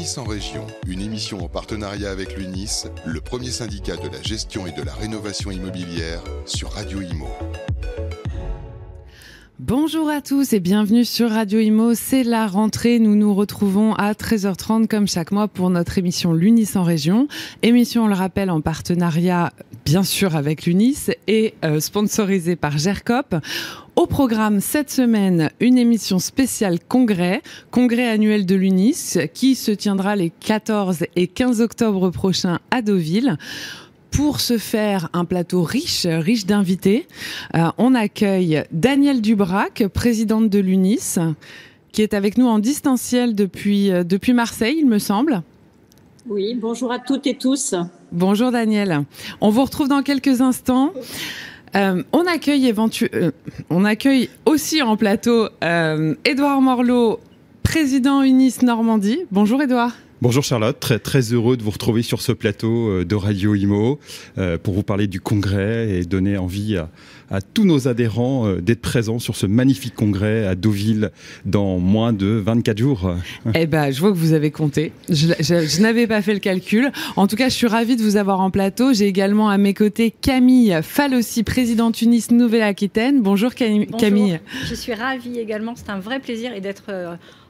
L'UNIS en région, une émission en partenariat avec l'UNIS, le premier syndicat de la gestion et de la rénovation immobilière sur Radio Imo. Bonjour à tous et bienvenue sur Radio Imo. C'est la rentrée. Nous nous retrouvons à 13h30 comme chaque mois pour notre émission L'UNIS en région. Émission, on le rappelle, en partenariat bien sûr avec l'UNIS et euh, sponsorisée par GERCOP. Au programme cette semaine, une émission spéciale congrès, congrès annuel de l'UNIS qui se tiendra les 14 et 15 octobre prochains à Deauville pour se faire un plateau riche, riche d'invités. Euh, on accueille Danielle Dubrac, présidente de l'UNIS, qui est avec nous en distanciel depuis, euh, depuis Marseille, il me semble. Oui, bonjour à toutes et tous. Bonjour Danielle. On vous retrouve dans quelques instants. Euh, on accueille on accueille aussi en plateau Édouard Morlot, président UNIS Normandie. Bonjour Édouard. Bonjour Charlotte, très, très heureux de vous retrouver sur ce plateau euh, de Radio Imo euh, pour vous parler du congrès et donner envie à, tous nos adhérents euh, d'être présents sur ce magnifique congrès à Deauville dans moins de 24 jours. Eh ben, je vois que vous avez compté. Je, n'avais pas fait le calcul. En tout cas, je suis ravie de vous avoir en plateau. J'ai également à mes côtés Camille Falossi, présidente Unis Nouvelle-Aquitaine. Bonjour Camille. Bonjour. Je suis ravie également. C'est un vrai plaisir et d'être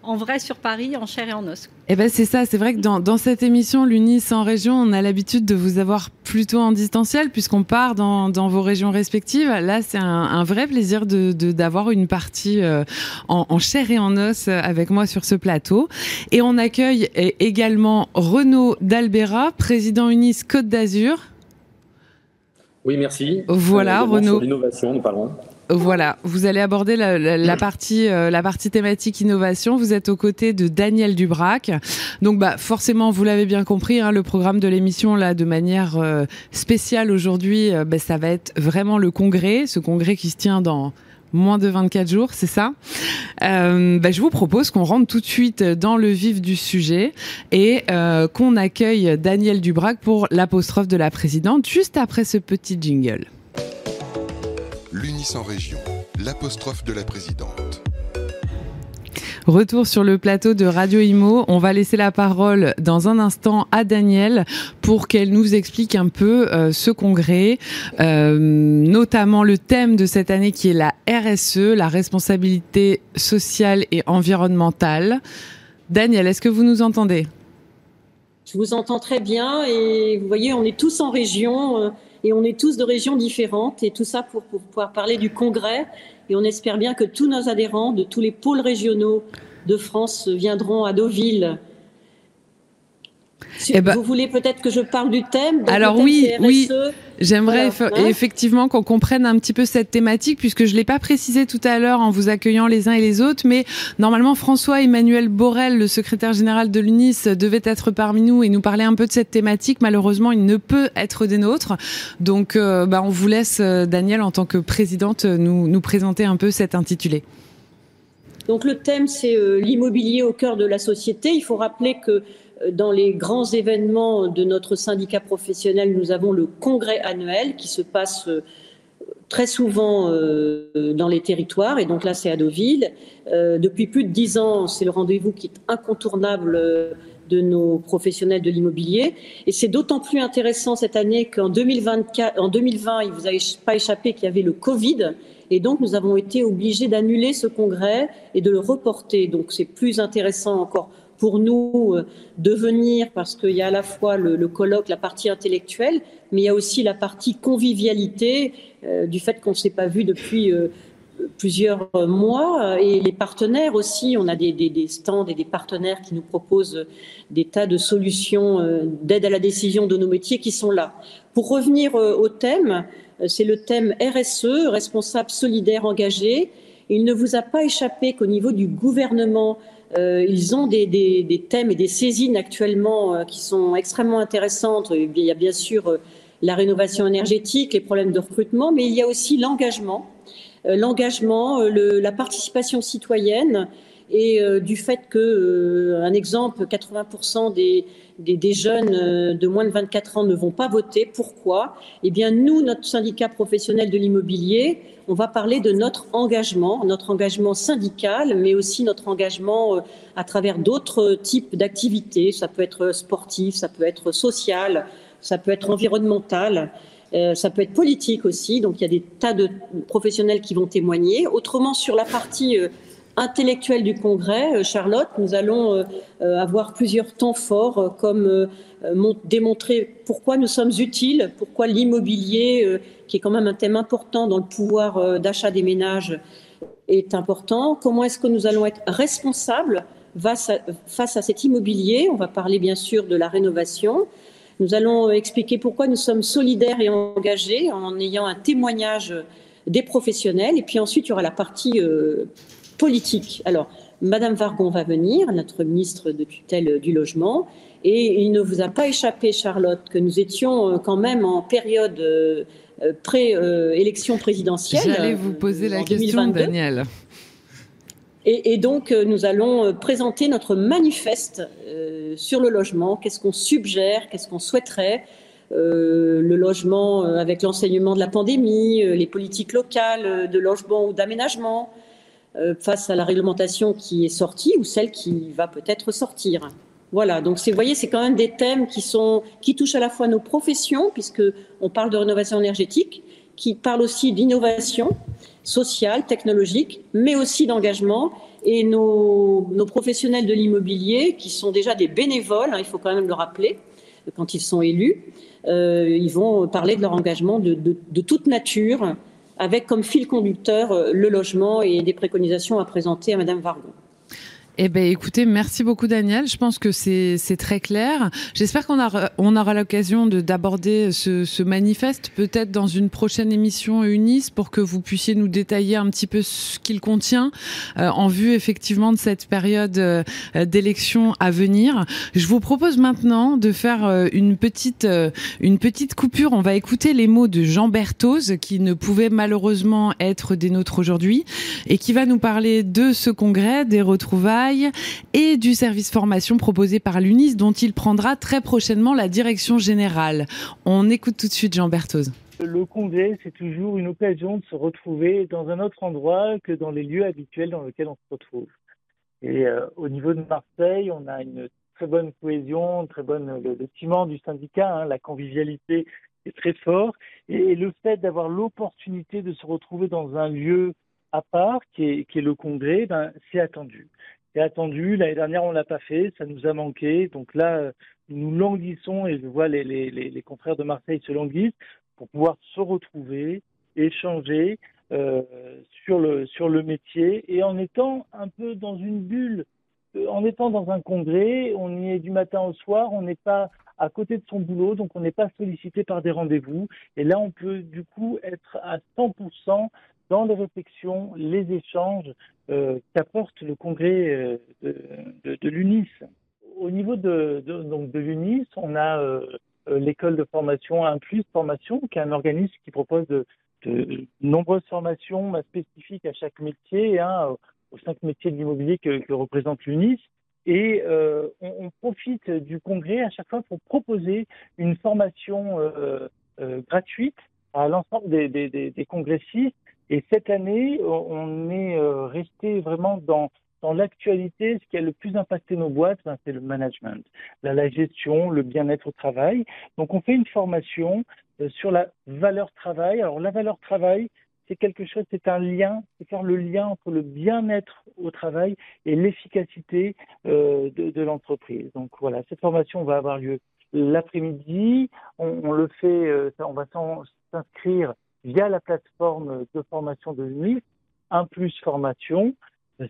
en vrai sur Paris, en chair et en os. Eh ben c'est ça, c'est vrai que dans, cette émission l'Unis en région, on a l'habitude de vous avoir plutôt en distanciel puisqu'on part dans, vos régions respectives. Là, c'est un, vrai plaisir de d'avoir une partie euh, en, chair et en os avec moi sur ce plateau. Et on accueille également Renaud Dalbera, président Unis Côte d'Azur. Oui, merci. Voilà, Renaud. L'innovation, nous parlons. Voilà, vous allez aborder la, partie euh, la partie thématique innovation. Vous êtes aux côtés de Daniel Dubrac. Donc bah forcément, vous l'avez bien compris, hein, le programme de l'émission là de manière euh, spéciale aujourd'hui, euh, bah, ça va être vraiment le congrès, ce congrès qui se tient dans moins de 24 jours, c'est ça bah, Je vous propose qu'on rentre tout de suite dans le vif du sujet et qu'on accueille Daniel Dubrac pour l'apostrophe de la présidente juste après ce petit jingle l'Unis en région, l'apostrophe de la présidente. Retour sur le plateau de Radio Imo. On va laisser la parole dans un instant à Danielle pour qu'elle nous explique un peu euh, ce congrès, euh, notamment le thème de cette année qui est la RSE, la responsabilité sociale et environnementale. Danielle, est-ce que vous nous entendez? Je vous entends très bien et vous voyez, on est tous en région. Et on est tous de régions différentes et tout ça pour, pouvoir parler du congrès. Et on espère bien que tous nos adhérents de tous les pôles régionaux de France viendront à Deauville. Eh ben, vous voulez peut-être que je parle du thème? Alors oui, oui, j'aimerais effectivement qu'on comprenne un petit peu cette thématique puisque je l'ai pas précisé tout à l'heure en vous accueillant les uns et les autres, mais normalement François Emmanuel Borel, le secrétaire général de l'UNIS, devait être parmi nous et nous parler un peu de cette thématique. Malheureusement, il ne peut être des nôtres, donc euh, bah, on vous laisse euh, Daniel en tant que présidente nous, nous présenter un peu cet intitulé. Donc le thème, c'est euh, l'immobilier au cœur de la société. Il faut rappeler que dans les grands événements de notre syndicat professionnel, nous avons le congrès annuel qui se passe euh, très souvent euh, dans les territoires, et donc là c'est à Deauville. Euh, depuis plus de dix ans, c'est le rendez-vous qui est incontournable de nos professionnels de l'immobilier. Et c'est d'autant plus intéressant cette année qu'en 2024, en 2020, il vous a pas échappé qu'il y avait le Covid. Et donc, nous avons été obligés d'annuler ce congrès et de le reporter. Donc, c'est plus intéressant encore pour nous euh, de venir parce qu'il y a à la fois le, colloque, la partie intellectuelle, mais il y a aussi la partie convivialité euh, du fait qu'on ne s'est pas vu depuis euh, plusieurs mois et les partenaires aussi. On a des, des, stands et des partenaires qui nous proposent des tas de solutions d'aide à la décision de nos métiers qui sont là. Pour revenir au thème, c'est le thème RSE, responsable, solidaire, engagé. Il ne vous a pas échappé qu'au niveau du gouvernement, euh, ils ont des, des, des, thèmes et des saisines actuellement euh, qui sont extrêmement intéressantes. Il y a bien sûr euh, la rénovation énergétique, les problèmes de recrutement, mais il y a aussi l'engagement, l'engagement, la participation citoyenne. Et du fait que, un exemple, 80% des, des, jeunes de moins de 24 ans ne vont pas voter. Pourquoi? Eh bien, nous, notre syndicat professionnel de l'immobilier, on va parler de notre engagement, notre engagement syndical, mais aussi notre engagement à travers d'autres types d'activités. Ça peut être sportif, ça peut être social, ça peut être environnemental. Euh, ça peut être politique aussi, donc il y a des tas de professionnels qui vont témoigner. Autrement, sur la partie euh, intellectuelle du Congrès, euh, Charlotte, nous allons avoir plusieurs temps forts, comme démontrer pourquoi nous sommes utiles, pourquoi l'immobilier, qui est quand même un thème important dans le pouvoir d'achat des ménages, est important, comment est-ce que nous allons être responsables face à, cet immobilier? On va parler bien sûr de la rénovation, nous allons expliquer pourquoi nous sommes solidaires et engagés en ayant un témoignage des professionnels. Et puis ensuite, il y aura la partie euh, politique. Alors, Madame Vargon va venir, notre ministre de tutelle du logement. Et il ne vous a pas échappé, Charlotte, que nous étions euh, quand même en période euh, pré-élection présidentielle. J'allais vous poser la question, Daniel. Et, donc, euh, nous allons euh, présenter notre manifeste euh, sur le logement. Qu'est-ce qu'on suggère? Qu'est-ce qu'on souhaiterait? Le logement avec l'enseignement de la pandémie, les politiques locales de logement ou d'aménagement face à la réglementation qui est sortie ou celle qui va peut-être sortir. Voilà, donc vous voyez, c'est quand même des thèmes qui, sont, qui touchent à la fois nos professions, puisque on parle de rénovation énergétique, qui parlent aussi d'innovation, sociale, technologique, mais aussi d'engagement. Et nos, professionnels de l'immobilier, qui sont déjà des bénévoles, hein, il faut quand même le rappeler, quand ils sont élus, euh, ils vont parler de leur engagement de, toute nature, avec comme fil conducteur euh, le logement et des préconisations à présenter à Madame Vargon. Eh ben, écoutez, merci beaucoup Daniel. Je pense que c'est très clair. J'espère qu'on on aura l'occasion d'aborder ce, ce, manifeste peut-être dans une prochaine émission Unis pour que vous puissiez nous détailler un petit peu ce qu'il contient euh, en vue effectivement de cette période euh, à venir. Je vous propose maintenant de faire euh, une petite une petite coupure. On va écouter les mots de Jean Berthoz qui ne pouvait malheureusement être des nôtres aujourd'hui et qui va nous parler de ce congrès, des retrouvailles et du service formation proposé par l'UNIS dont il prendra très prochainement la direction générale. On écoute tout de suite Jean Berthoz. Le congrès, c'est toujours une occasion de se retrouver dans un autre endroit que dans les lieux habituels dans lesquels on se retrouve. Et euh, au niveau de Marseille, on a une très bonne cohésion, très bonne le, ciment du syndicat, hein, la convivialité est très fort. Et, le fait d'avoir l'opportunité de se retrouver dans un lieu à part, qui est, qui est le congrès, ben, c'est attendu c'est attendu. L'année dernière, on l'a pas fait, ça nous a manqué. Donc là, nous languissons et je vois les, les, les, confrères de Marseille se languissent pour pouvoir se retrouver, échanger euh, sur le sur le métier et en étant un peu dans une bulle, euh, en étant dans un congrès, on y est du matin au soir, on n'est pas à côté de son boulot, donc on n'est pas sollicité par des rendez-vous. Et là, on peut du coup être à 100% dans les réflexions, les échanges euh, qu'apporte le congrès euh, de, l'UNIS. Au niveau de, de l'UNIS, on a euh, l'école de formation 1 plus formation, qui est un organisme qui propose de, nombreuses formations spécifiques à chaque métier, hein, aux cinq métiers de l'immobilier que, que, représente l'UNIS. Et on, profite du congrès à chaque fois pour proposer une formation gratuite à l'ensemble des, des, des, congressistes et cette année, on est euh, resté vraiment dans, dans l'actualité. Ce qui a le plus impacté nos boîtes, ben, c'est le management, la, la gestion, le bien-être au travail. Donc, on fait une formation euh, sur la valeur travail. Alors, la valeur travail, c'est quelque chose, c'est un lien, c'est faire le lien entre le bien-être au travail et l'efficacité euh, de, de l'entreprise. Donc voilà, cette formation va avoir lieu l'après-midi. On, on, le fait, euh, on va s'inscrire via la plateforme de formation de l'UNIF, un plus formation,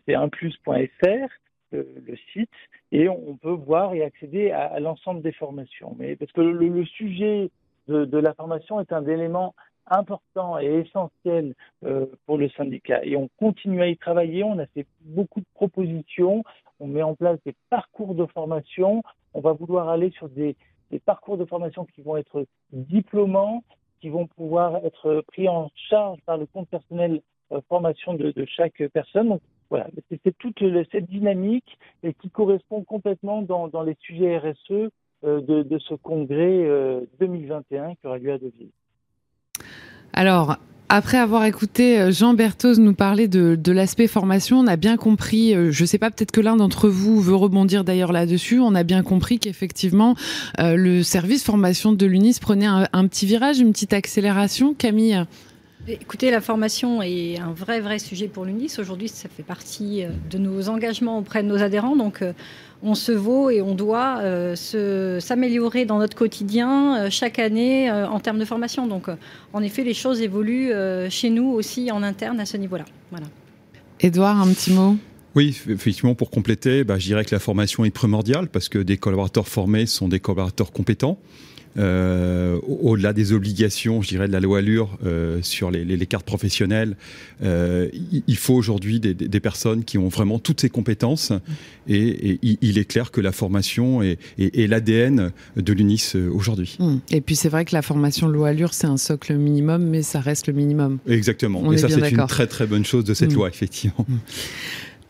c'est unplus.fr, le, le site, et on, peut voir et accéder à, l'ensemble des formations. Mais parce que le, sujet de, la formation est un élément important et essentiel euh, pour le syndicat. Et on continue à y travailler, on a fait beaucoup de propositions, on met en place des parcours de formation, on va vouloir aller sur des parcours de formation qui vont être diplômants qui vont pouvoir être pris en charge par le compte personnel euh, formation de, chaque personne. Donc, voilà, c'est toute cette dynamique et qui correspond complètement dans, les sujets RSE euh, de, de, ce congrès 2021 qui aura lieu à Deauville. Alors, après avoir écouté euh, Jean Berthoz nous parler de, de l'aspect formation, on a bien compris, euh, je ne sais pas, peut-être que l'un d'entre vous veut rebondir d'ailleurs là-dessus, on a bien compris qu'effectivement, euh, le service formation de l'UNIS prenait un, un, petit virage, une petite accélération. Camille Écoutez, la formation est un vrai, vrai sujet pour l'UNIS. Aujourd'hui, ça fait partie de nos engagements auprès de nos adhérents. Donc, on se vaut et on doit euh, s'améliorer dans notre quotidien euh, chaque année euh, en termes de formation. Donc, en effet, les choses évoluent chez nous aussi en interne à ce niveau-là. Voilà. Edouard, un petit mot? Oui, effectivement, pour compléter, bah, je dirais que la formation est primordiale parce que des collaborateurs formés sont des collaborateurs compétents. Euh, au-delà des obligations, je dirais, de la loi Allure euh, sur les, les, cartes professionnelles, euh, il faut aujourd'hui des, des, personnes qui ont vraiment toutes ces compétences. Et, et il est clair que la formation est, est, est l'ADN de l'UNIS aujourd'hui. Mmh. Et puis c'est vrai que la formation loi Allure, c'est un socle minimum, mais ça reste le minimum. Exactement. On et ça, c'est une très très bonne chose de cette mmh. loi, effectivement. Mmh.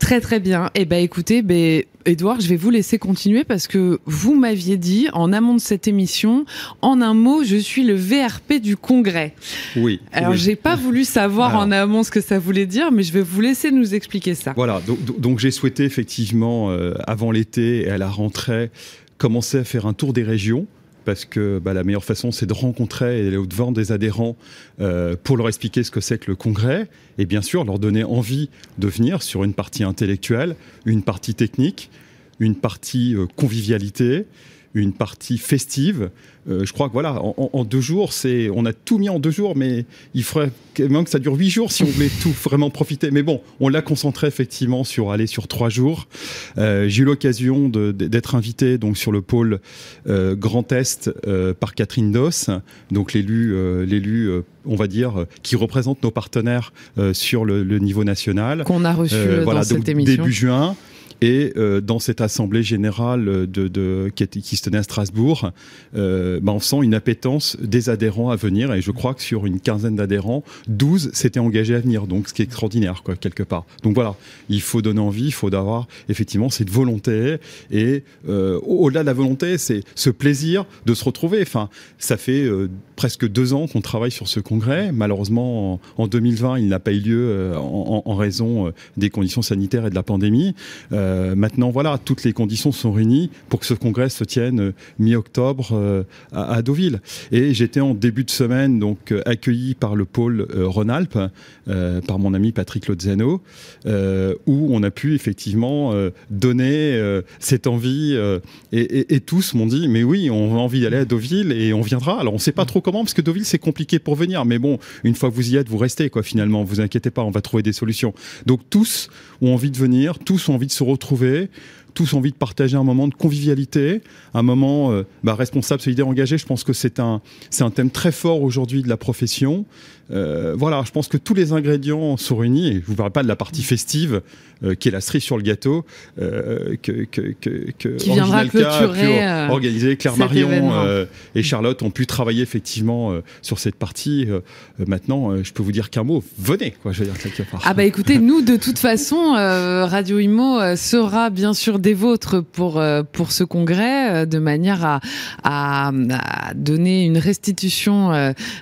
Très très bien. Eh ben écoutez, ben Edouard, je vais vous laisser continuer parce que vous m'aviez dit en amont de cette émission, en un mot, je suis le VRP du Congrès. Oui. Alors oui. j'ai pas voulu savoir Alors, en amont ce que ça voulait dire, mais je vais vous laisser nous expliquer ça. Voilà. Donc, donc j'ai souhaité effectivement euh, avant l'été et à la rentrée commencer à faire un tour des régions parce que bah, la meilleure façon, c'est de rencontrer et aller au-devant des adhérents euh, pour leur expliquer ce que c'est que le congrès et bien sûr leur donner envie de venir sur une partie intellectuelle, une partie technique, une partie euh, convivialité, une partie festive. Euh, je crois que voilà, en, en deux jours, c'est, on a tout mis en deux jours, mais il faudrait même que ça dure huit jours si on voulait tout vraiment profiter. Mais bon, on l'a concentré effectivement sur aller sur trois jours. Euh, j'ai eu l'occasion d'être invité donc sur le pôle euh, Grand Est par Catherine Doss, donc l'élu, l'élu, on va dire, qui représente nos partenaires sur le, le, niveau national. Qu'on a reçu dans voilà, cette donc, émission. Début juin. Et euh, dans cette assemblée générale qui, se tenait à Strasbourg, euh, bah on sent une appétence des adhérents à venir. Et je crois que sur une quinzaine d'adhérents, 12 s'étaient engagés à venir. Donc, ce qui est extraordinaire, quelque part. Donc voilà, il faut donner envie, il faut avoir effectivement cette volonté. Et euh, au-delà de la volonté, c'est ce plaisir de se retrouver. Enfin, ça fait presque deux ans qu'on travaille sur ce congrès. Malheureusement, en, en 2020, il n'a pas eu lieu en, raison des conditions sanitaires et de la pandémie. Maintenant, voilà, toutes les conditions sont réunies pour que ce congrès se tienne euh, mi-octobre euh, à, à, Deauville. Et j'étais en début de semaine donc euh, accueilli par le pôle Rhône-Alpes, par mon ami Patrick Lozano, où on a pu effectivement donner cette envie. Et, tous m'ont dit, mais oui, on a envie d'aller à Deauville et on viendra. Alors on ne sait pas trop comment, parce que Deauville c'est compliqué pour venir. Mais bon, une fois que vous y êtes, vous restez quoi. Finalement, vous inquiétez pas, on va trouver des solutions. Donc tous ont envie de venir, tous ont envie de se retrouver retrouver tous envie de partager un moment de convivialité, un moment euh, bah, responsable, solidaire, engagé. Je pense que c'est un, c'est un thème très fort aujourd'hui de la profession. Euh, voilà, je pense que tous les ingrédients sont réunis. Et je vous parle pas de la partie festive, euh, qui est la cerise sur le gâteau, que, que, que, que qui viendra clôturer a pu organiser. Claire Marion et Charlotte ont pu travailler effectivement sur cette partie. maintenant, je peux vous dire qu'un mot. Venez, quoi. Je veux dire quelque part. Ah bah écoutez, nous de toute façon, Radio Imo sera bien sûr des vôtres pour pour ce congrès, de manière à, à, à donner une restitution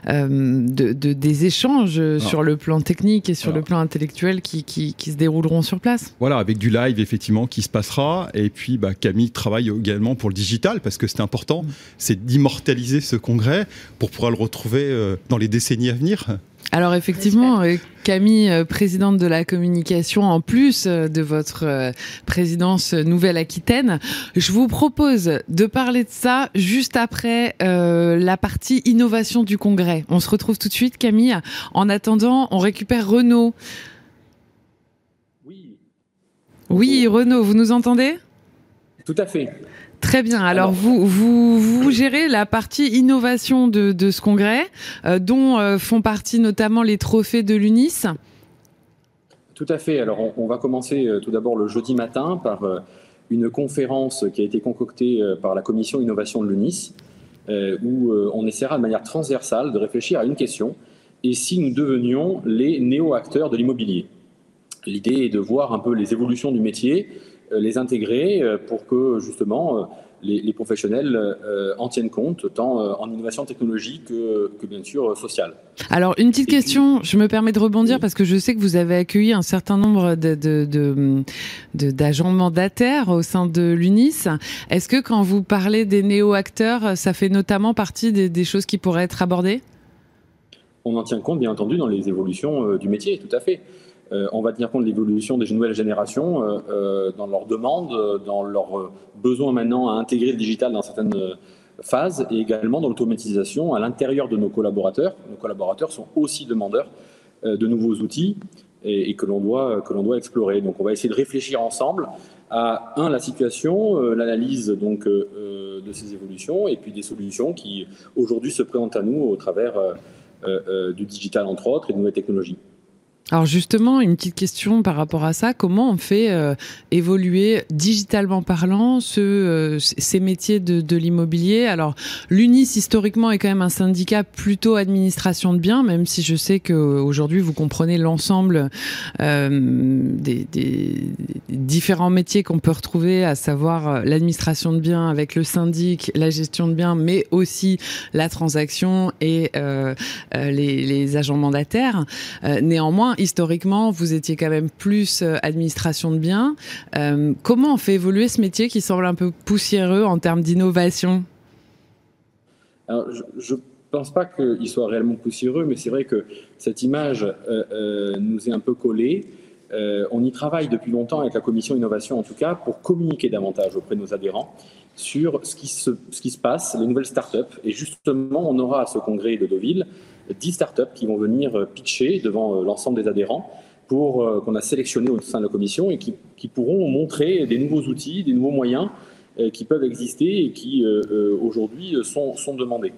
de, de des échanges Alors, sur le plan technique et sur alors, le plan intellectuel qui, qui, qui, se dérouleront sur place. Voilà, avec du live effectivement qui se passera. Et puis bah, Camille travaille également pour le digital parce que c'est important, mmh. c'est d'immortaliser ce congrès pour pouvoir le retrouver euh, dans les décennies à venir. Alors effectivement, euh, Camille, euh, présidente de la communication, en plus euh, de votre présidence Nouvelle-Aquitaine, je vous propose de parler de ça juste après euh, la partie innovation du congrès. On se retrouve tout de suite, Camille. En attendant, on récupère Renaud. Oui. Oui, Renaud, vous nous entendez? Tout à fait. Très bien. Alors, Alors vous, vous, vous gérez la partie innovation de, de ce congrès, euh, dont euh, font partie notamment les trophées de l'UNIS. Tout à fait. Alors on, on va commencer euh, tout d'abord le jeudi matin par une conférence qui a été concoctée par la commission innovation de l'UNIS, où on essaiera de manière transversale de réfléchir à une question et si nous devenions les néo-acteurs de l'immobilier? l'idée est de voir un peu les évolutions du métier, les intégrer pour que justement les, professionnels euh, en tiennent compte, tant euh, en innovation technologique que, bien sûr sociale. Alors une petite question, je me permets de rebondir parce que je sais que vous avez accueilli un certain nombre d'agents mandataires au sein de l'UNIS. Est-ce que quand vous parlez des néo-acteurs, ça fait notamment partie des, choses qui pourraient être abordées? On en tient compte bien entendu dans les évolutions euh, du métier, tout à fait. Euh, on va tenir compte de l'évolution des nouvelles générations euh, euh, dans leurs demandes, dans leurs besoins maintenant à intégrer le digital dans certaines phases et également dans l'automatisation à l'intérieur de nos collaborateurs. Nos collaborateurs sont aussi demandeurs de nouveaux outils et, que l'on doit, explorer. Donc on va essayer de réfléchir ensemble à, un, la situation, l'analyse de ces évolutions et puis des solutions qui aujourd'hui se présentent à nous au travers du digital entre autres et de nouvelles technologies. Alors justement, une petite question par rapport à ça. Comment on fait euh, évoluer digitalement parlant ce, euh, ces métiers de, de l'immobilier? Alors l'UNIS historiquement est quand même un syndicat plutôt administration de biens, même si je sais qu'aujourd'hui vous comprenez l'ensemble euh, des, des, différents métiers qu'on peut retrouver, à savoir l'administration de biens avec le syndic, la gestion de biens, mais aussi la transaction et les, les, agents mandataires. néanmoins, historiquement, vous étiez quand même plus euh, administration de biens. Euh, comment on fait évoluer ce métier qui semble un peu poussiéreux en termes d'innovation? Je ne pense pas qu'il soit réellement poussiéreux, mais c'est vrai que cette image euh, nous est un peu collée. on y travaille depuis longtemps avec la commission innovation, en tout cas, pour communiquer davantage auprès de nos adhérents sur ce qui se, ce qui se passe, les nouvelles startups. Et justement, on aura à ce congrès de Deauville 10 startups qui vont venir euh, pitcher devant euh, l'ensemble des adhérents pour euh, qu'on a sélectionné au sein de la commission et qui, pourront montrer des nouveaux outils, des nouveaux moyens qui peuvent exister et qui aujourd'hui sont, demandés.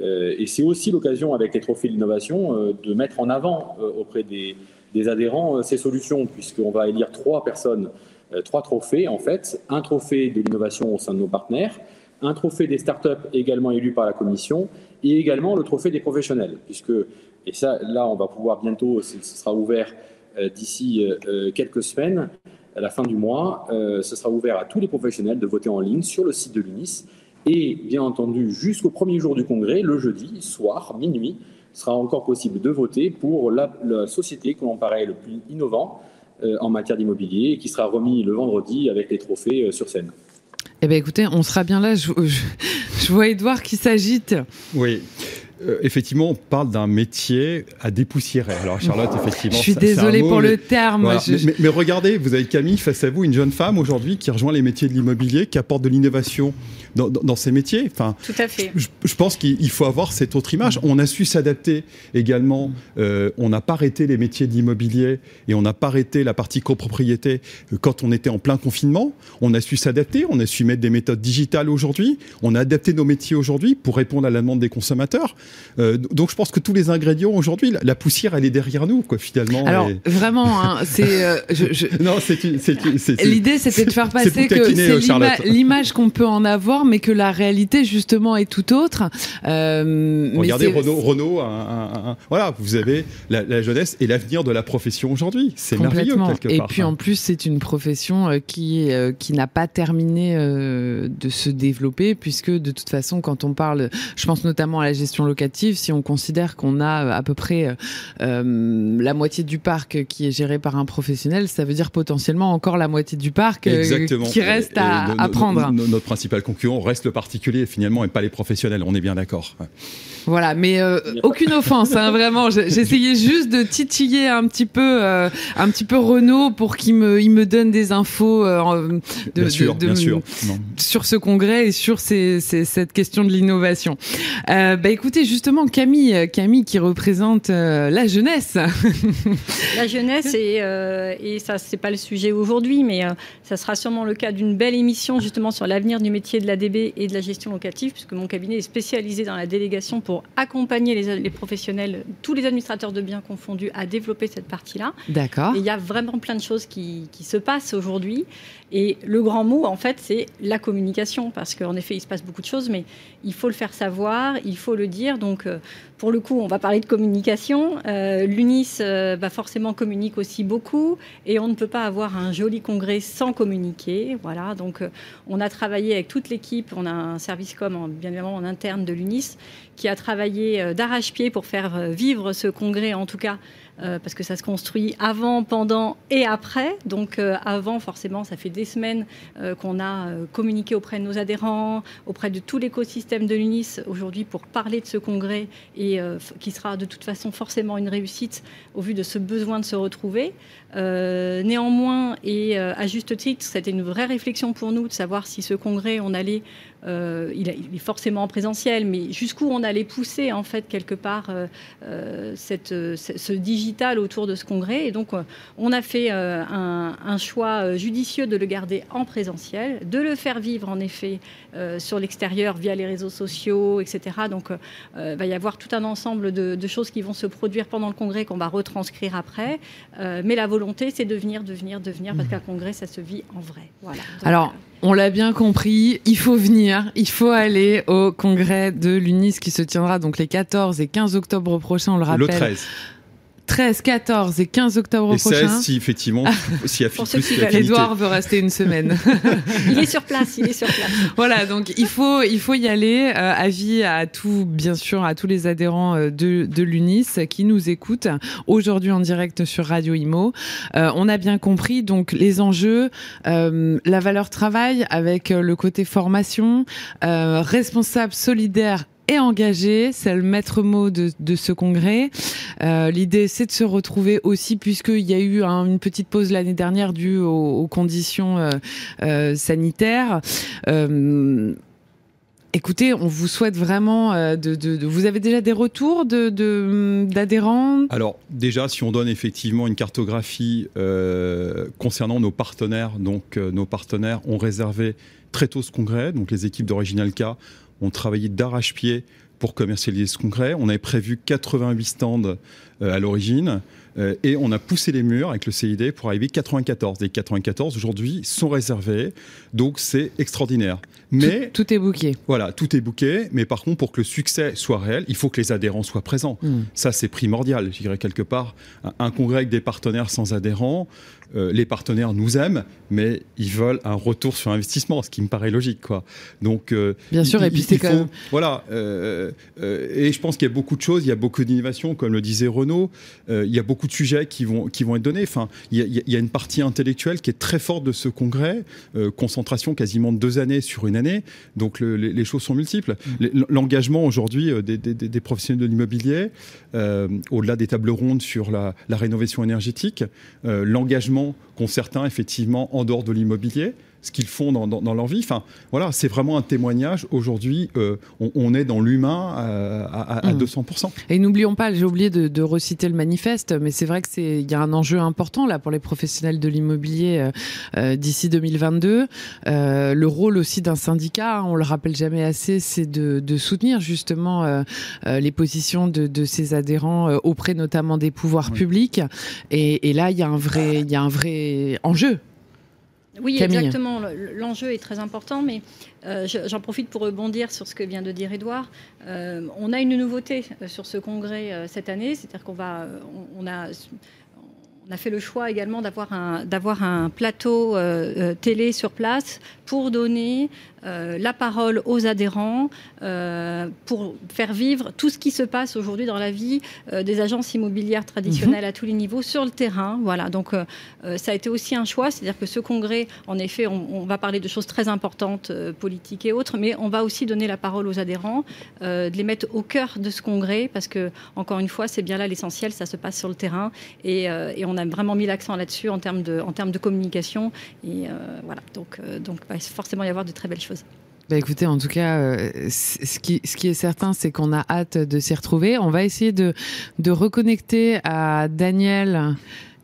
et c'est aussi l'occasion avec les trophées de l'innovation de mettre en avant auprès des, des adhérents ces solutions, puisqu'on va élire trois personnes, trois trophées en fait, un trophée de l'innovation au sein de nos partenaires, un trophée des startups également élu par la commission et également le trophée des professionnels, puisque, et ça, là, on va pouvoir bientôt, ce sera ouvert euh, d'ici euh, euh, quelques semaines, à la fin du mois, ce sera ouvert à tous les professionnels de voter en ligne sur le site de l'UNIS. Et bien entendu, jusqu'au premier jour du congrès, le jeudi soir, minuit, sera encore possible de voter pour la, société que l'on paraît le plus innovant en matière d'immobilier qui sera remis le vendredi avec les trophées sur scène. Eh bien, écoutez, on sera bien là. Je, vois Edouard qui s'agite. Oui. Euh, effectivement, on parle d'un métier à dépoussiérer. Alors, Charlotte, effectivement. Je suis désolée pour le terme. Mais, regardez, vous avez Camille face à vous, une jeune femme aujourd'hui qui rejoint les métiers de l'immobilier, qui apporte de l'innovation dans, ces métiers. Enfin, Tout à fait. Je, pense qu'il faut avoir cette autre image. On a su s'adapter également. Euh, on n'a pas arrêté les métiers d'immobilier et on n'a pas arrêté la partie copropriété euh, quand on était en plein confinement. On a su s'adapter. On a su mettre des méthodes digitales aujourd'hui. On a adapté nos métiers aujourd'hui pour répondre à la demande des consommateurs. Euh, donc je pense que tous les ingrédients aujourd'hui, la, poussière, elle est derrière nous, quoi, finalement. Alors vraiment, hein, c'est. non, c'est. L'idée, c'était de faire passer que c'est l'image qu'on peut en avoir mais que la réalité justement est tout autre. Euh, Regardez Renault, Renault voilà, vous avez la, jeunesse et l'avenir de la profession aujourd'hui. C'est merveilleux quelque part. Et puis en plus, c'est une profession euh, qui euh, qui n'a pas terminé de se développer puisque de toute façon, quand on parle, je pense notamment à la gestion locative, si on considère qu'on a à peu près la moitié du parc qui est géré par un professionnel, ça veut dire potentiellement encore la moitié du parc qui reste à, à, prendre. Notre principal concurrent reste le particulier finalement et pas les professionnels. On est bien d'accord. Voilà, mais euh, aucune offense, hein, vraiment. J'essayais juste de titiller un petit peu, euh, un petit peu Renault pour qu'il me, il me donne des infos euh, de, bien sûr, bien sûr. sur ce congrès et sur ces, ces, cette question de l'innovation. Euh, bah écoutez, justement, Camille, Camille qui représente la jeunesse. la jeunesse et, et ça, c'est pas le sujet aujourd'hui, mais ça sera sûrement le cas d'une belle émission justement sur l'avenir du métier de la DB et de la gestion locative, puisque mon cabinet est spécialisé dans la délégation pour accompagner les, professionnels, tous les administrateurs de biens confondus, à développer cette partie-là. D'accord. Il y a vraiment plein de choses qui, qui se passent aujourd'hui. Et le grand mot, en fait, c'est la communication, parce qu'en effet, il se passe beaucoup de choses, mais il faut le faire savoir, il faut le dire. Donc, pour le coup, on va parler de communication. L'UNIS va forcément communique aussi beaucoup et on ne peut pas avoir un joli congrès sans communiquer. Voilà, donc on a travaillé avec toute l'équipe. On a un service com, bien évidemment, en interne de l'UNIS qui a travaillé d'arrache-pied pour faire vivre ce congrès, en tout cas euh, parce que ça se construit avant, pendant et après. Donc euh, avant, forcément, ça fait des semaines euh, qu'on a communiqué auprès de nos adhérents, auprès de tout l'écosystème de l'UNIS aujourd'hui pour parler de ce congrès et qui sera de toute façon forcément une réussite au vu de ce besoin de se retrouver. néanmoins, et à juste titre, c'était une vraie réflexion pour nous de savoir si ce congrès, on allait euh, il, est forcément en présentiel, mais jusqu'où on allait pousser en fait quelque part euh, euh, cette, ce digital autour de ce congrès. Et donc on a fait un, choix judicieux de le garder en présentiel, de le faire vivre en effet sur l'extérieur via les réseaux sociaux, etc. Donc il va y avoir tout un ensemble de, choses qui vont se produire pendant le congrès qu'on va retranscrire après. mais la volonté, c'est de venir, de venir, de venir, parce mmh. qu'un congrès, ça se vit en vrai. Voilà. Alors, on l'a bien compris, il faut venir, il faut aller au congrès de l'UNIS qui se tiendra donc les 14 et 15 octobre prochains, on le rappelle. Le 13. 13, 14 et 15 octobre et prochain. 16 si effectivement, si Edouard veut rester une semaine. il est sur place, il est sur place. Voilà, donc il faut, il faut y aller. Euh, avis à tout, bien sûr, à tous les adhérents euh, de, de l'UNIS qui nous écoutent aujourd'hui en direct sur Radio Imo. Euh, on a bien compris donc les enjeux, euh, la valeur travail avec le côté formation, responsable, solidaire et engagé. C'est le maître mot de, ce congrès. Euh, L'idée, c'est de se retrouver aussi, puisqu'il y a eu une petite pause l'année dernière due aux, conditions euh, euh, sanitaires. Écoutez, on vous souhaite vraiment de, Vous avez déjà des retours d'adhérents? Alors déjà, si on donne effectivement une cartographie concernant nos partenaires, donc nos partenaires ont réservé très tôt ce congrès, donc les équipes d'Original K on travaillait d'arrache-pied pour commercialiser ce congrès. On avait prévu 88 stands euh, à l'origine euh, et on a poussé les murs avec le CID pour arriver 94. Les 94 aujourd'hui sont réservés, donc c'est extraordinaire. Mais tout, est bouqué. Voilà, tout est bouqué. Mais par contre, pour que le succès soit réel, il faut que les adhérents soient présents. Hmm. Ça, c'est primordial. Je dirais quelque part, un congrès avec des partenaires sans adhérents, euh, les partenaires nous aiment, mais ils veulent un retour sur investissement, ce qui me paraît logique, quoi. Donc, euh, bien sûr, et puis c'est quand même... voilà. Euh, et je pense qu'il y a beaucoup de choses, il y a beaucoup d'innovations, comme le disait Renaud. il y a beaucoup de sujets qui vont qui vont être donnés. Enfin, il y, a, une partie intellectuelle qui est très forte de ce congrès, concentration quasiment de deux années sur une année. Donc les, choses sont multiples. Mm. L'engagement aujourd'hui des, professionnels de l'immobilier, au-delà des tables rondes sur la rénovation énergétique, l'engagement qu'ont certains effectivement en dehors de l'immobilier ce qu'ils font dans, dans, leur vie. Enfin, voilà, c'est vraiment un témoignage. Aujourd'hui, euh, on, est dans l'humain euh, à, à, 200%. Mmh. Et n'oublions pas, j'ai oublié de, de, reciter le manifeste, mais c'est vrai que c'est il y a un enjeu important là pour les professionnels de l'immobilier euh, d'ici 2022. le rôle aussi d'un syndicat, on le rappelle jamais assez, c'est de, de, soutenir justement les positions de, de, ses adhérents auprès notamment des pouvoirs publics. Et, et là, il y a un vrai, il y a un vrai enjeu oui, exactement. L'enjeu est très important, mais euh, j'en profite pour rebondir sur ce que vient de dire Edouard. Euh, on a une nouveauté euh, sur ce congrès cette année, c'est-à-dire qu'on va, on, a on a fait le choix également d'avoir un, un plateau télé sur place pour donner euh, la parole aux adhérents euh, pour faire vivre tout ce qui se passe aujourd'hui dans la vie euh, des agences immobilières traditionnelles mhm. à tous les niveaux sur le terrain. Voilà, donc ça a été aussi un choix, c'est-à-dire que ce congrès, en effet, on, va parler de choses très importantes, politiques et autres, mais on va aussi donner la parole aux adhérents, de les mettre au cœur de ce congrès, parce que encore une fois, c'est bien là l'essentiel, ça se passe sur le terrain, et, et on a vraiment mis l'accent là-dessus en termes de, en termes de communication, et voilà, donc donc il va forcément y avoir de très belles choses. Bah écoutez, en tout cas, euh, ce, qui, ce qui est certain, c'est qu'on a hâte de s'y retrouver. On va essayer de, de reconnecter à Daniel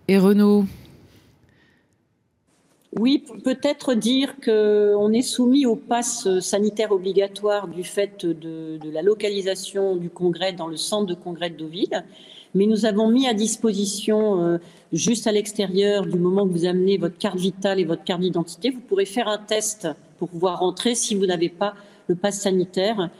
et Renaud. Oui, peut-être dire qu'on est soumis au pass sanitaire obligatoire du fait de, de, la localisation du congrès dans le centre de congrès de Deauville. Mais nous avons mis à disposition, euh, juste à l'extérieur, du moment que vous amenez votre carte vitale et votre carte d'identité, vous pourrez faire un test pour pouvoir rentrer si vous n'avez pas le pass sanitaire.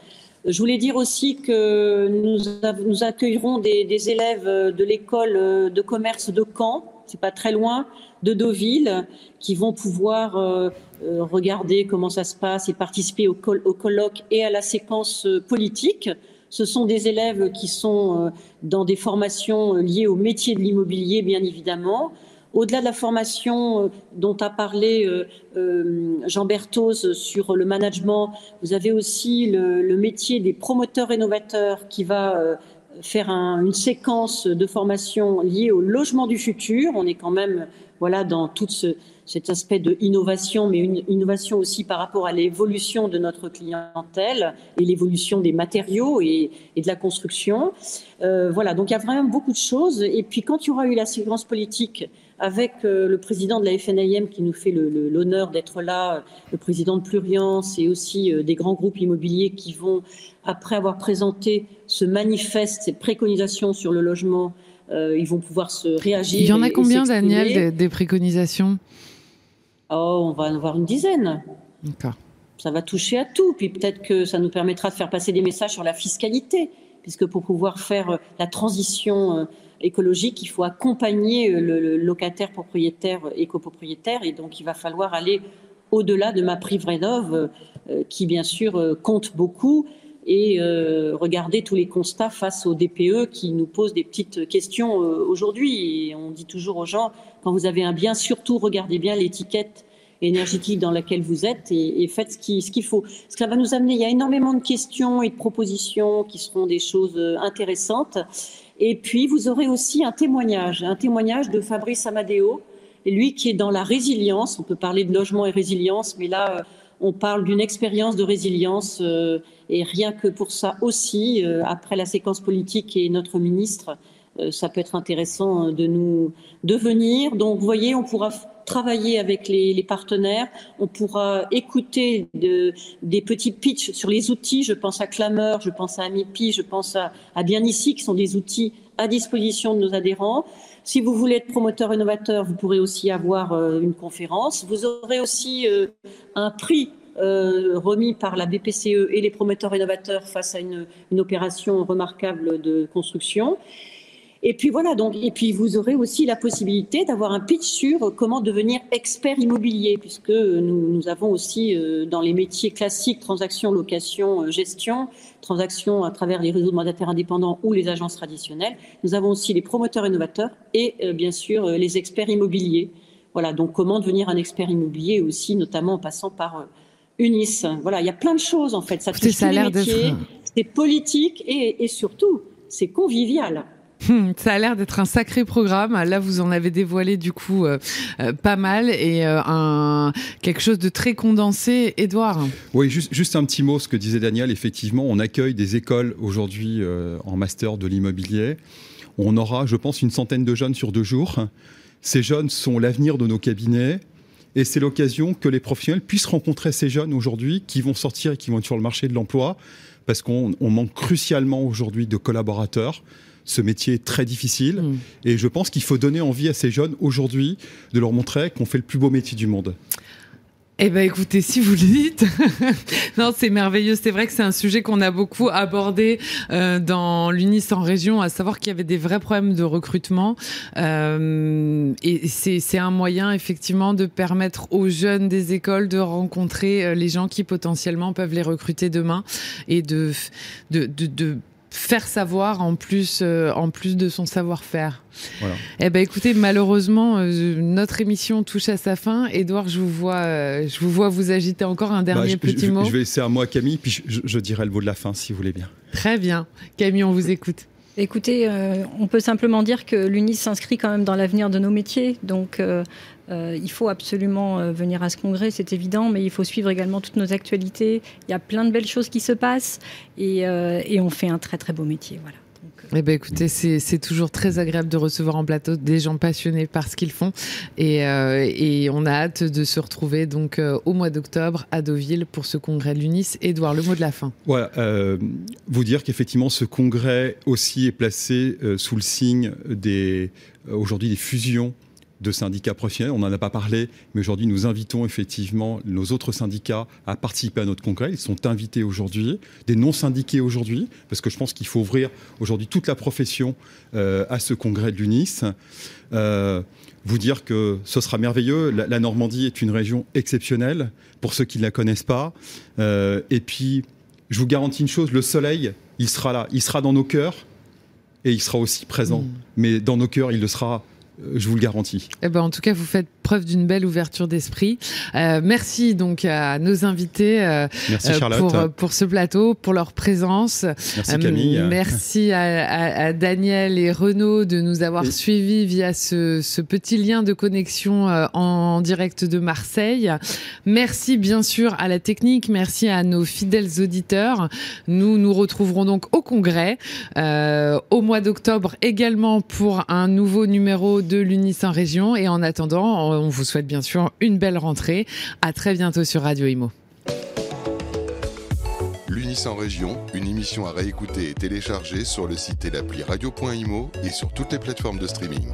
Je voulais dire aussi que nous, accueillerons des, élèves de l'école de commerce de Caen, c'est pas très loin, de Deauville, qui vont pouvoir euh, euh, regarder comment ça se passe et participer au, colloque et à la séquence euh, politique. Ce sont des élèves qui sont dans des formations liées au métier de l'immobilier, bien évidemment. Au-delà de la formation dont a parlé Jean Berthoz sur le management, vous avez aussi le, métier des promoteurs rénovateurs qui va faire une séquence de formation liée au logement du futur. On est quand même voilà dans tout ce, cet aspect de innovation, mais une innovation aussi par rapport à l'évolution de notre clientèle et l'évolution des matériaux et, de la construction. Euh, voilà, donc il y a vraiment beaucoup de choses. Et puis quand il y aura eu la séquence politique avec euh, le président de la FNIM qui nous fait l'honneur d'être là, le président de Pluriance et aussi euh, des grands groupes immobiliers qui vont, après avoir présenté ce manifeste, ces préconisations sur le logement, euh, ils vont pouvoir se réagir. Il y en a combien, Daniel, des, préconisations? Oh, on va en avoir une dizaine. D'accord. Ça va toucher à tout. Puis peut-être que ça nous permettra de faire passer des messages sur la fiscalité, puisque pour pouvoir faire la transition écologique, il faut accompagner le locataire propriétaire et copropriétaire. Et donc, il va falloir aller au-delà de ma prime rénov, qui bien sûr compte beaucoup, et euh, regarder tous les constats face au DPE qui nous posent des petites questions euh, aujourd'hui. Et on dit toujours aux gens, quand vous avez un bien, surtout regardez bien l'étiquette énergétique dans laquelle vous êtes et, faites ce qu'il ce qu'il faut. Ce que ça va nous amener, il y a énormément de questions et de propositions qui seront des choses euh, intéressantes. Et puis, vous aurez aussi un témoignage, un témoignage de Fabrice Amadeo, lui qui est dans la résilience. On peut parler de logement et résilience, mais là, on parle d'une expérience de résilience euh, et rien que pour ça aussi, euh, après la séquence politique et notre ministre, euh, ça peut être intéressant de nous devenir. Donc, vous voyez, on pourra travailler avec les, partenaires, on pourra écouter des petits pitchs sur les outils. Je pense à Clameur, je pense à Amipi, je pense à, à Bien Ici, qui sont des outils à disposition de nos adhérents. Si vous voulez être promoteur innovateur, vous pourrez aussi avoir euh, une conférence. Vous aurez aussi euh, un prix euh, remis par la BPCE et les promoteurs innovateurs face à une opération remarquable de construction. Et puis voilà, donc, et puis vous aurez aussi la possibilité d'avoir un pitch sur comment devenir expert immobilier, puisque nous, nous avons aussi euh, dans les métiers classiques, transactions, location, euh, gestion, transactions à travers les réseaux de mandataires indépendants ou les agences traditionnelles, nous avons aussi les promoteurs innovateurs et euh, bien sûr les experts immobiliers. Voilà, donc comment devenir un expert immobilier aussi, notamment en passant par Unis. Voilà, il y a plein de choses en fait. Ça touche tous les métiers, c'est politique et, et surtout, c'est convivial. Hmm, ça a l'air d'être un sacré programme. Là, vous en avez dévoilé du coup euh, euh, pas mal et euh, un, quelque chose de très condensé. Édouard Oui, juste, juste, un petit mot, ce que disait Daniel. Effectivement, on accueille des écoles aujourd'hui en master de l'immobilier. On aura, je pense, une centaine de jeunes sur deux jours. Ces jeunes sont l'avenir de nos cabinets. Et c'est l'occasion que les professionnels puissent rencontrer ces jeunes aujourd'hui qui vont sortir et qui vont être sur le marché de l'emploi, parce qu'on manque crucialement aujourd'hui de collaborateurs ce métier est très difficile. Mm. Et je pense qu'il faut donner envie à ces jeunes aujourd'hui de leur montrer qu'on fait le plus beau métier du monde. Eh ben écoutez, si vous le dites, non, c'est merveilleux. C'est vrai que c'est un sujet qu'on a beaucoup abordé euh, dans l'UNIS en région, à savoir qu'il y avait des vrais problèmes de recrutement. Euh, et c'est un moyen effectivement de permettre aux jeunes des écoles de rencontrer euh, les gens qui potentiellement peuvent les recruter demain et de, de, de, de faire savoir en plus, euh, en plus de son savoir-faire. Voilà. Eh ben, écoutez, malheureusement, euh, notre émission touche à sa fin. Édouard, je vous vois, euh, je vous vois vous agiter encore un dernier bah, petit mot. Je vais laisser à moi Camille, puis je, dirai le mot de la fin si vous voulez bien. Très bien, Camille, on vous écoute. Écoutez, on peut simplement dire que l'UNIS s'inscrit quand même dans l'avenir de nos métiers. Donc, euh, il faut absolument euh, venir à ce congrès, c'est évident, mais il faut suivre également toutes nos actualités. Il y a plein de belles choses qui se passent et, euh, on fait un très très beau métier. Voilà. Eh ben écoutez, c'est toujours très agréable de recevoir en plateau des gens passionnés par ce qu'ils font et, et, on a hâte de se retrouver donc au mois d'octobre à Deauville pour ce congrès de l'UNIS. Édouard, le mot de la fin. Voilà, vous dire qu'effectivement ce congrès aussi est placé sous le signe des aujourd'hui des fusions de syndicats professionnels. On n'en a pas parlé, mais aujourd'hui, nous invitons effectivement nos autres syndicats à participer à notre congrès. Ils sont invités aujourd'hui, des non-syndiqués aujourd'hui, parce que je pense qu'il faut ouvrir aujourd'hui toute la profession euh, à ce congrès de l'UNIS. Euh, vous dire que ce sera merveilleux. La, Normandie est une région exceptionnelle pour ceux qui ne la connaissent pas. Euh, et puis, je vous garantis une chose, le soleil, il sera là, il sera dans nos cœurs et il sera aussi présent. Mmh. Mais dans nos cœurs, il le sera je vous le garantis. Eh ben, en tout cas, vous faites preuve d'une belle ouverture d'esprit. Euh, merci donc à nos invités euh, pour, pour, ce plateau, pour leur présence. Merci Camille. merci à, Daniel et Renaud de nous avoir suivis via ce, ce, petit lien de connexion en direct de Marseille. Merci bien sûr à la technique, merci à nos fidèles auditeurs. Nous nous retrouverons donc au congrès au mois d'octobre également pour un nouveau numéro de l'UNIS en région. Et en attendant, on vous souhaite bien sûr une belle rentrée. À très bientôt sur Radio Imo. L'UNIS en région, une émission à réécouter et télécharger sur le site et l'appli radio.imo et sur toutes les plateformes de streaming.